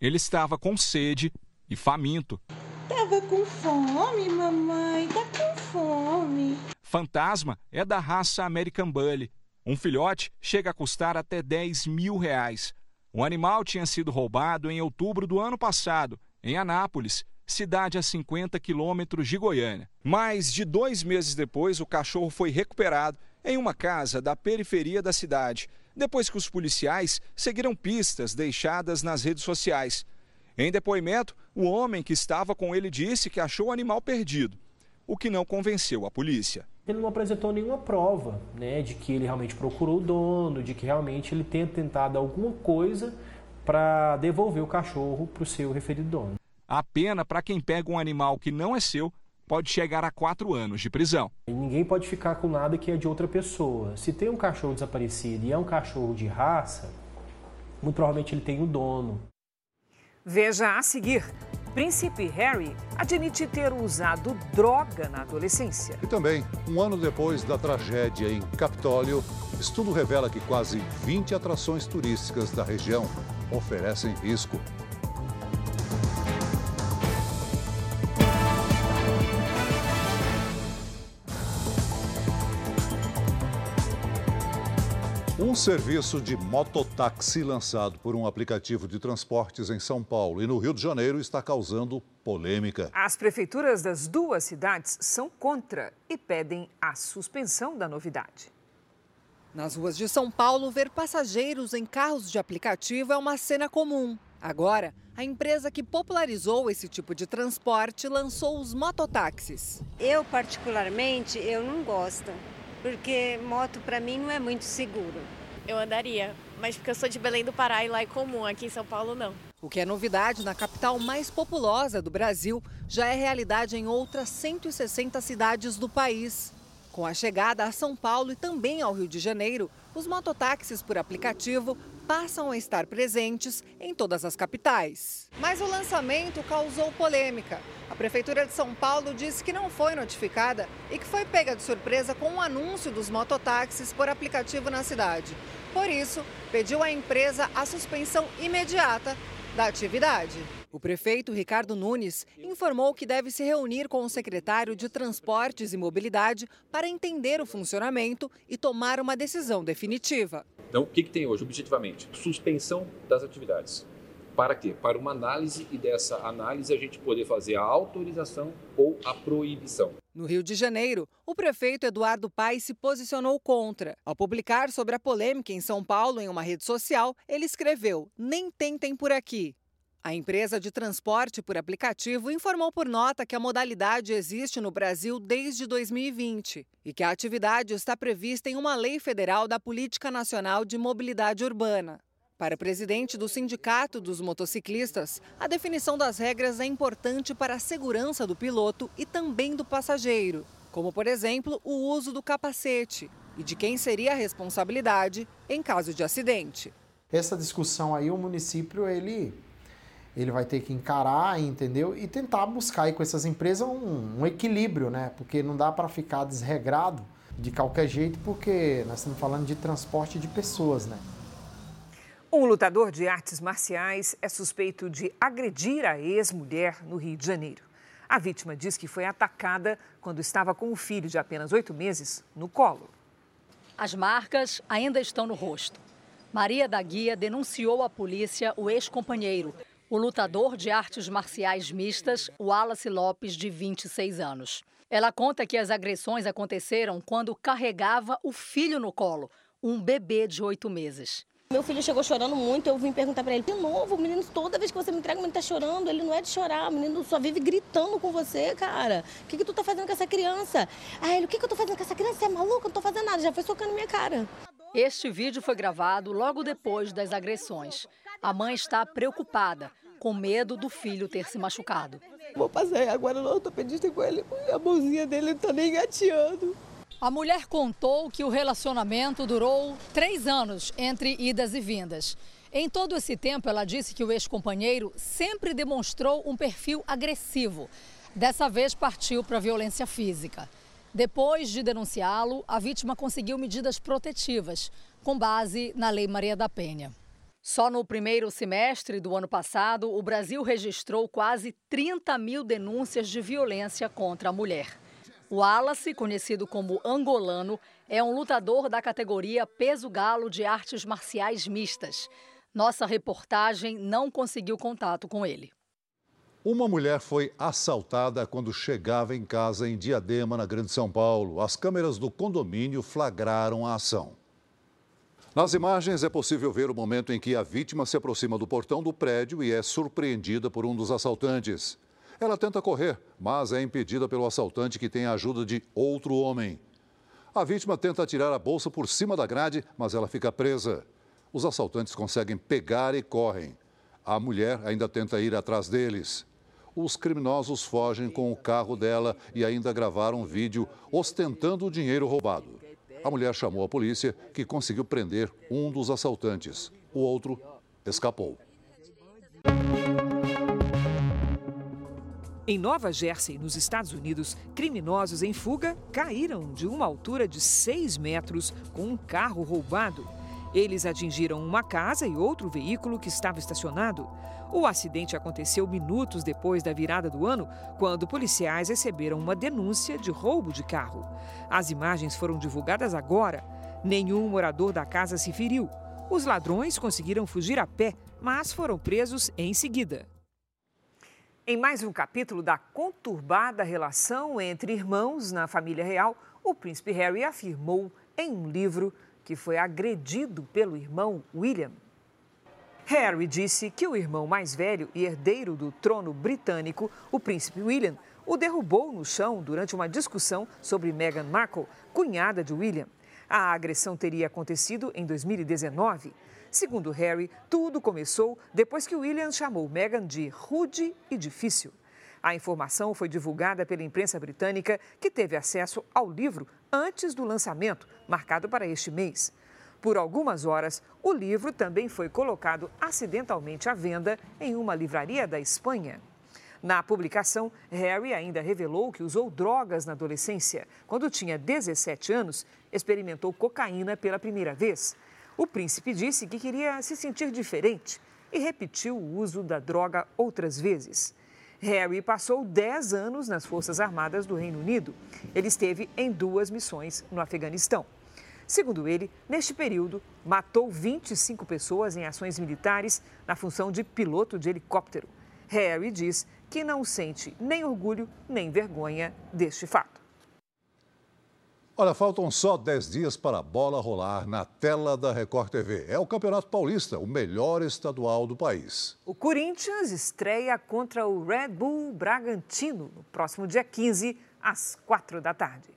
Ele estava com sede e faminto. Tava com fome, mamãe, tá com fome. Fantasma é da raça American Bully um filhote chega a custar até 10 mil reais. O animal tinha sido roubado em outubro do ano passado, em Anápolis, cidade a 50 quilômetros de Goiânia. Mais de dois meses depois, o cachorro foi recuperado em uma casa da periferia da cidade, depois que os policiais seguiram pistas deixadas nas redes sociais. Em depoimento, o homem que estava com ele disse que achou o animal perdido, o que não convenceu a polícia ele não apresentou nenhuma prova né, de que ele realmente procurou o dono, de que realmente ele tenha tentado alguma coisa para devolver o cachorro para o seu referido dono. A pena para quem pega um animal que não é seu pode chegar a quatro anos de prisão. E ninguém pode ficar com nada que é de outra pessoa. Se tem um cachorro desaparecido e é um cachorro de raça, muito provavelmente ele tem o um dono. Veja a seguir. Príncipe Harry admite ter usado droga na adolescência. E também, um ano depois da tragédia em Capitólio, estudo revela que quase 20 atrações turísticas da região oferecem risco Um serviço de mototáxi lançado por um aplicativo de transportes em São Paulo e no Rio de Janeiro está causando polêmica. As prefeituras das duas cidades são contra e pedem a suspensão da novidade. Nas ruas de São Paulo, ver passageiros em carros de aplicativo é uma cena comum. Agora, a empresa que popularizou esse tipo de transporte lançou os mototáxis. Eu, particularmente, eu não gosto porque moto para mim não é muito seguro. Eu andaria, mas porque eu sou de Belém do Pará e lá é comum, aqui em São Paulo não. O que é novidade na capital mais populosa do Brasil já é realidade em outras 160 cidades do país. Com a chegada a São Paulo e também ao Rio de Janeiro, os mototáxis por aplicativo passam a estar presentes em todas as capitais. Mas o lançamento causou polêmica. A Prefeitura de São Paulo disse que não foi notificada e que foi pega de surpresa com o anúncio dos mototáxis por aplicativo na cidade. Por isso, pediu à empresa a suspensão imediata da atividade. O prefeito Ricardo Nunes informou que deve se reunir com o secretário de Transportes e Mobilidade para entender o funcionamento e tomar uma decisão definitiva. Então, o que, que tem hoje, objetivamente? Suspensão das atividades. Para quê? Para uma análise e dessa análise a gente poder fazer a autorização ou a proibição. No Rio de Janeiro, o prefeito Eduardo Paes se posicionou contra. Ao publicar sobre a polêmica em São Paulo em uma rede social, ele escreveu: Nem tentem por aqui. A empresa de transporte por aplicativo informou por nota que a modalidade existe no Brasil desde 2020 e que a atividade está prevista em uma lei federal da Política Nacional de Mobilidade Urbana. Para o presidente do Sindicato dos Motociclistas, a definição das regras é importante para a segurança do piloto e também do passageiro, como, por exemplo, o uso do capacete e de quem seria a responsabilidade em caso de acidente. Essa discussão aí, o município, ele ele vai ter que encarar, entendeu? E tentar buscar aí com essas empresas um, um equilíbrio, né? Porque não dá para ficar desregrado de qualquer jeito, porque nós estamos falando de transporte de pessoas, né? Um lutador de artes marciais é suspeito de agredir a ex-mulher no Rio de Janeiro. A vítima diz que foi atacada quando estava com o filho de apenas oito meses no colo. As marcas ainda estão no rosto. Maria da Guia denunciou à polícia o ex-companheiro, o lutador de artes marciais mistas, Wallace Lopes, de 26 anos. Ela conta que as agressões aconteceram quando carregava o filho no colo, um bebê de oito meses. Meu filho chegou chorando muito, eu vim perguntar para ele, de novo, o menino, toda vez que você me entrega, o menino tá chorando, ele não é de chorar, o menino só vive gritando com você, cara. O que que tu tá fazendo com essa criança? Aí ele, o que que eu tô fazendo com essa criança? Você é maluco? Eu não tô fazendo nada, já foi socando minha cara. Este vídeo foi gravado logo depois das agressões. A mãe está preocupada, com medo do filho ter se machucado. Vou passar agora no ortopedista com ele, a mãozinha dele não tá nem gateando. A mulher contou que o relacionamento durou três anos entre idas e vindas. Em todo esse tempo, ela disse que o ex-companheiro sempre demonstrou um perfil agressivo. Dessa vez, partiu para a violência física. Depois de denunciá-lo, a vítima conseguiu medidas protetivas, com base na Lei Maria da Penha. Só no primeiro semestre do ano passado, o Brasil registrou quase 30 mil denúncias de violência contra a mulher. O Wallace, conhecido como angolano, é um lutador da categoria peso galo de artes marciais mistas. Nossa reportagem não conseguiu contato com ele. Uma mulher foi assaltada quando chegava em casa em Diadema, na Grande São Paulo. As câmeras do condomínio flagraram a ação. Nas imagens é possível ver o momento em que a vítima se aproxima do portão do prédio e é surpreendida por um dos assaltantes. Ela tenta correr, mas é impedida pelo assaltante que tem a ajuda de outro homem. A vítima tenta tirar a bolsa por cima da grade, mas ela fica presa. Os assaltantes conseguem pegar e correm. A mulher ainda tenta ir atrás deles. Os criminosos fogem com o carro dela e ainda gravaram um vídeo ostentando o dinheiro roubado. A mulher chamou a polícia, que conseguiu prender um dos assaltantes. O outro escapou. Em Nova Jersey, nos Estados Unidos, criminosos em fuga caíram de uma altura de 6 metros com um carro roubado. Eles atingiram uma casa e outro veículo que estava estacionado. O acidente aconteceu minutos depois da virada do ano, quando policiais receberam uma denúncia de roubo de carro. As imagens foram divulgadas agora. Nenhum morador da casa se feriu. Os ladrões conseguiram fugir a pé, mas foram presos em seguida. Em mais um capítulo da conturbada relação entre irmãos na família real, o príncipe Harry afirmou em um livro que foi agredido pelo irmão William. Harry disse que o irmão mais velho e herdeiro do trono britânico, o príncipe William, o derrubou no chão durante uma discussão sobre Meghan Markle, cunhada de William. A agressão teria acontecido em 2019. Segundo Harry, tudo começou depois que William chamou Meghan de rude e difícil. A informação foi divulgada pela imprensa britânica, que teve acesso ao livro antes do lançamento, marcado para este mês. Por algumas horas, o livro também foi colocado acidentalmente à venda em uma livraria da Espanha. Na publicação, Harry ainda revelou que usou drogas na adolescência. Quando tinha 17 anos, experimentou cocaína pela primeira vez. O príncipe disse que queria se sentir diferente e repetiu o uso da droga outras vezes. Harry passou 10 anos nas Forças Armadas do Reino Unido. Ele esteve em duas missões no Afeganistão. Segundo ele, neste período, matou 25 pessoas em ações militares na função de piloto de helicóptero. Harry diz que não sente nem orgulho nem vergonha deste fato. Olha, faltam só 10 dias para a bola rolar na tela da Record TV. É o Campeonato Paulista, o melhor estadual do país. O Corinthians estreia contra o Red Bull Bragantino no próximo dia 15, às 4 da tarde.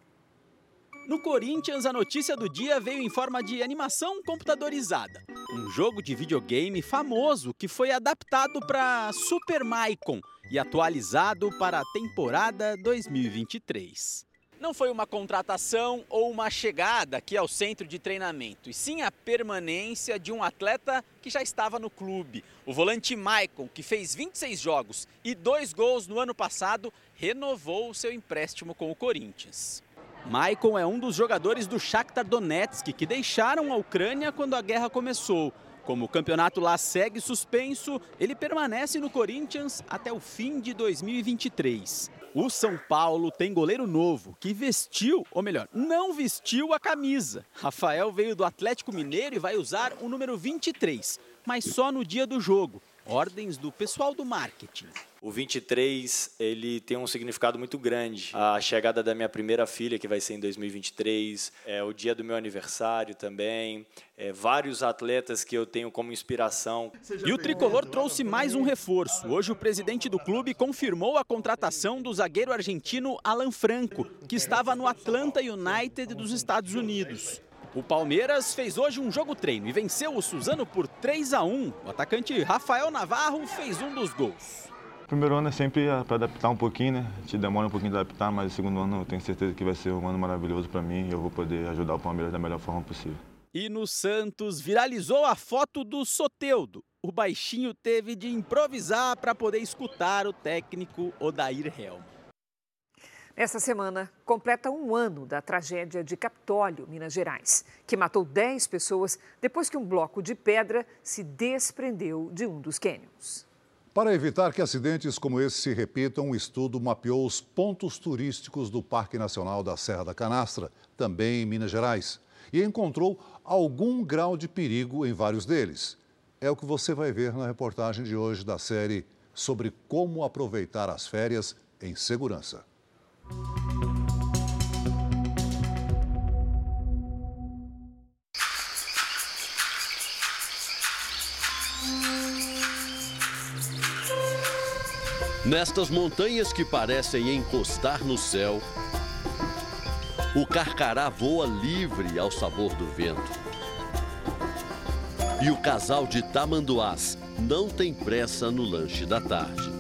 No Corinthians, a notícia do dia veio em forma de animação computadorizada. Um jogo de videogame famoso que foi adaptado para Super Maicon e atualizado para a temporada 2023 não foi uma contratação ou uma chegada aqui ao centro de treinamento, e sim a permanência de um atleta que já estava no clube. O volante Maicon, que fez 26 jogos e dois gols no ano passado, renovou o seu empréstimo com o Corinthians. Maicon é um dos jogadores do Shakhtar Donetsk que deixaram a Ucrânia quando a guerra começou. Como o campeonato lá segue suspenso, ele permanece no Corinthians até o fim de 2023. O São Paulo tem goleiro novo que vestiu, ou melhor, não vestiu a camisa. Rafael veio do Atlético Mineiro e vai usar o número 23, mas só no dia do jogo. Ordens do pessoal do marketing. O 23, ele tem um significado muito grande. A chegada da minha primeira filha, que vai ser em 2023, é o dia do meu aniversário também, é, vários atletas que eu tenho como inspiração. E o tricolor trouxe mais um reforço. Hoje o presidente do clube confirmou a contratação do zagueiro argentino Alan Franco, que estava no Atlanta United dos Estados Unidos. O Palmeiras fez hoje um jogo treino e venceu o Suzano por 3 a 1. O atacante Rafael Navarro fez um dos gols. Primeiro ano é sempre para adaptar um pouquinho, né? A gente demora um pouquinho de adaptar, mas o segundo ano eu tenho certeza que vai ser um ano maravilhoso para mim e eu vou poder ajudar o Palmeiras da melhor forma possível. E no Santos viralizou a foto do Soteudo. O baixinho teve de improvisar para poder escutar o técnico Odair Helm. Essa semana completa um ano da tragédia de Capitólio, Minas Gerais, que matou 10 pessoas depois que um bloco de pedra se desprendeu de um dos cânions. Para evitar que acidentes como esse se repitam, um estudo mapeou os pontos turísticos do Parque Nacional da Serra da Canastra, também em Minas Gerais, e encontrou algum grau de perigo em vários deles. É o que você vai ver na reportagem de hoje da série sobre como aproveitar as férias em segurança. Nestas montanhas que parecem encostar no céu, o carcará voa livre ao sabor do vento. E o casal de tamanduás não tem pressa no lanche da tarde.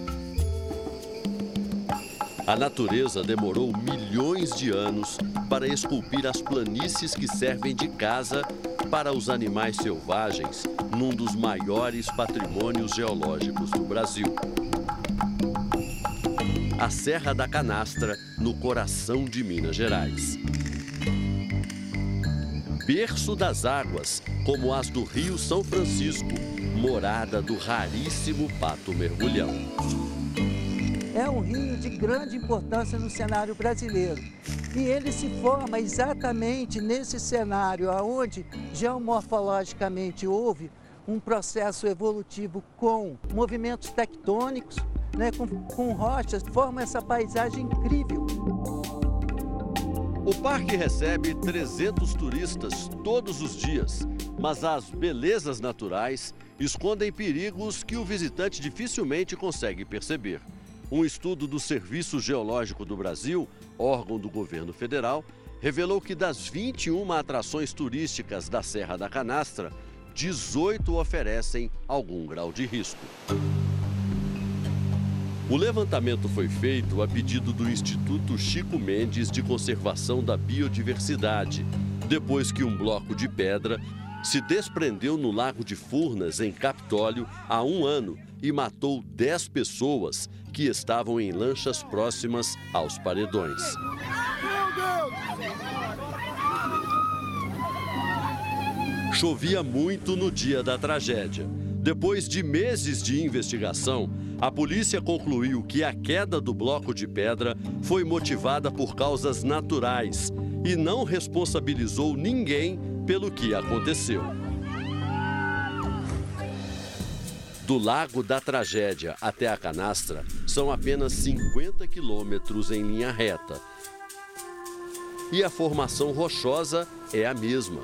A natureza demorou milhões de anos para esculpir as planícies que servem de casa para os animais selvagens num dos maiores patrimônios geológicos do Brasil a Serra da Canastra, no coração de Minas Gerais. Berço das águas, como as do Rio São Francisco, morada do raríssimo pato mergulhão. É um rio de grande importância no cenário brasileiro. E ele se forma exatamente nesse cenário, onde geomorfologicamente houve um processo evolutivo com movimentos tectônicos, né, com, com rochas, forma essa paisagem incrível. O parque recebe 300 turistas todos os dias, mas as belezas naturais escondem perigos que o visitante dificilmente consegue perceber. Um estudo do Serviço Geológico do Brasil, órgão do governo federal, revelou que das 21 atrações turísticas da Serra da Canastra, 18 oferecem algum grau de risco. O levantamento foi feito a pedido do Instituto Chico Mendes de Conservação da Biodiversidade, depois que um bloco de pedra se desprendeu no Lago de Furnas, em Capitólio, há um ano e matou 10 pessoas que estavam em lanchas próximas aos paredões. Chovia muito no dia da tragédia. Depois de meses de investigação, a polícia concluiu que a queda do bloco de pedra foi motivada por causas naturais e não responsabilizou ninguém pelo que aconteceu. Do Lago da Tragédia até a canastra são apenas 50 quilômetros em linha reta. E a formação rochosa é a mesma.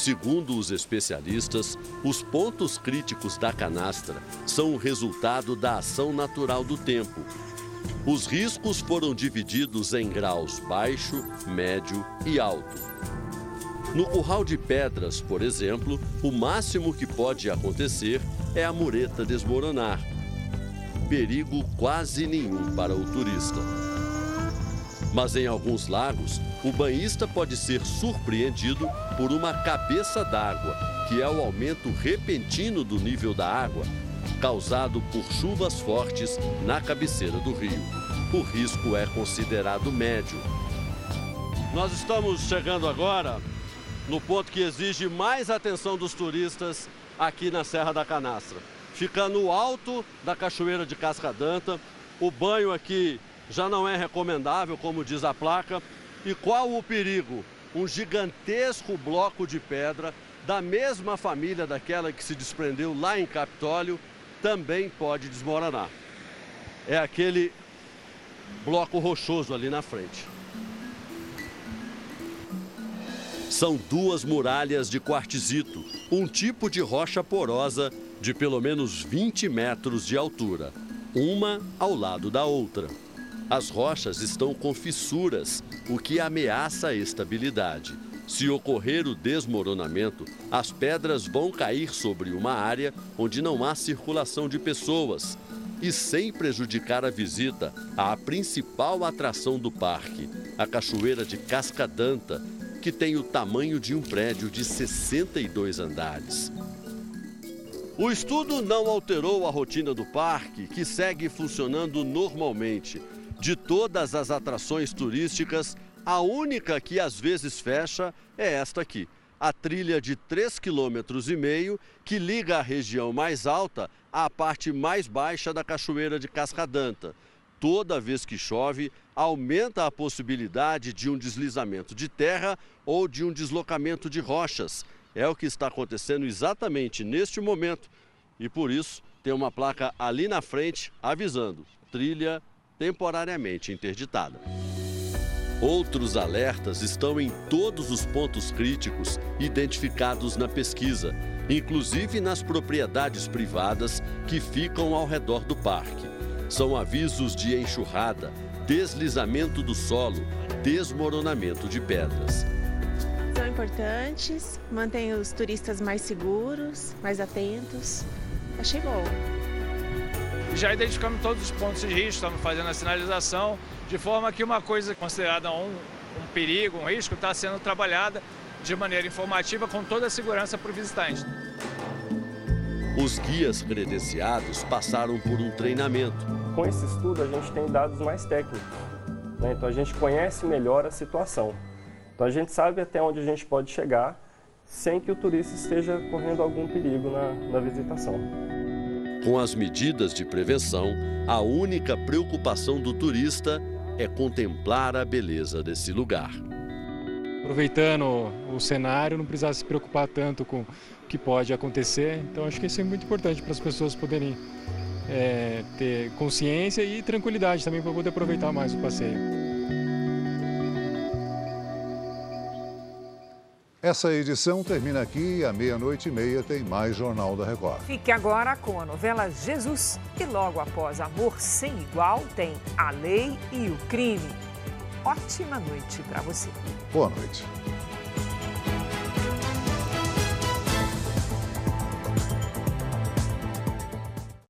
Segundo os especialistas, os pontos críticos da canastra são o resultado da ação natural do tempo. Os riscos foram divididos em graus baixo, médio e alto. No curral de pedras, por exemplo, o máximo que pode acontecer é a mureta desmoronar. Perigo quase nenhum para o turista. Mas em alguns lagos, o banhista pode ser surpreendido por uma cabeça d'água, que é o aumento repentino do nível da água, causado por chuvas fortes na cabeceira do rio. O risco é considerado médio. Nós estamos chegando agora no ponto que exige mais atenção dos turistas aqui na Serra da Canastra. Fica no alto da Cachoeira de Cascadanta. O banho aqui já não é recomendável, como diz a placa. E qual o perigo? Um gigantesco bloco de pedra da mesma família daquela que se desprendeu lá em Capitólio também pode desmoronar. É aquele bloco rochoso ali na frente. São duas muralhas de quartzito, um tipo de rocha porosa de pelo menos 20 metros de altura, uma ao lado da outra. As rochas estão com fissuras, o que ameaça a estabilidade. Se ocorrer o desmoronamento, as pedras vão cair sobre uma área onde não há circulação de pessoas e sem prejudicar a visita à principal atração do parque, a Cachoeira de Cascadanta, que tem o tamanho de um prédio de 62 andares. O estudo não alterou a rotina do parque, que segue funcionando normalmente. De todas as atrações turísticas, a única que às vezes fecha é esta aqui, a trilha de 3,5 km que liga a região mais alta à parte mais baixa da cachoeira de Cascadanta. Toda vez que chove, aumenta a possibilidade de um deslizamento de terra ou de um deslocamento de rochas. É o que está acontecendo exatamente neste momento e por isso tem uma placa ali na frente avisando: trilha temporariamente interditada. Outros alertas estão em todos os pontos críticos identificados na pesquisa, inclusive nas propriedades privadas que ficam ao redor do parque. São avisos de enxurrada, deslizamento do solo, desmoronamento de pedras. São importantes, mantêm os turistas mais seguros, mais atentos. Achei bom. Já identificamos todos os pontos de risco, estamos fazendo a sinalização, de forma que uma coisa considerada um, um perigo, um risco, está sendo trabalhada de maneira informativa com toda a segurança para o visitante. Os guias credenciados passaram por um treinamento. Com esse estudo, a gente tem dados mais técnicos. Né? Então, a gente conhece melhor a situação. Então, a gente sabe até onde a gente pode chegar sem que o turista esteja correndo algum perigo na, na visitação. Com as medidas de prevenção, a única preocupação do turista é contemplar a beleza desse lugar. Aproveitando o cenário, não precisar se preocupar tanto com o que pode acontecer. Então, acho que isso é muito importante para as pessoas poderem é, ter consciência e tranquilidade também para poder aproveitar mais o passeio. Essa edição termina aqui e à meia-noite e meia tem mais Jornal da Record. Fique agora com a novela Jesus e logo após Amor Sem Igual tem A Lei e o Crime. Ótima noite para você. Boa noite.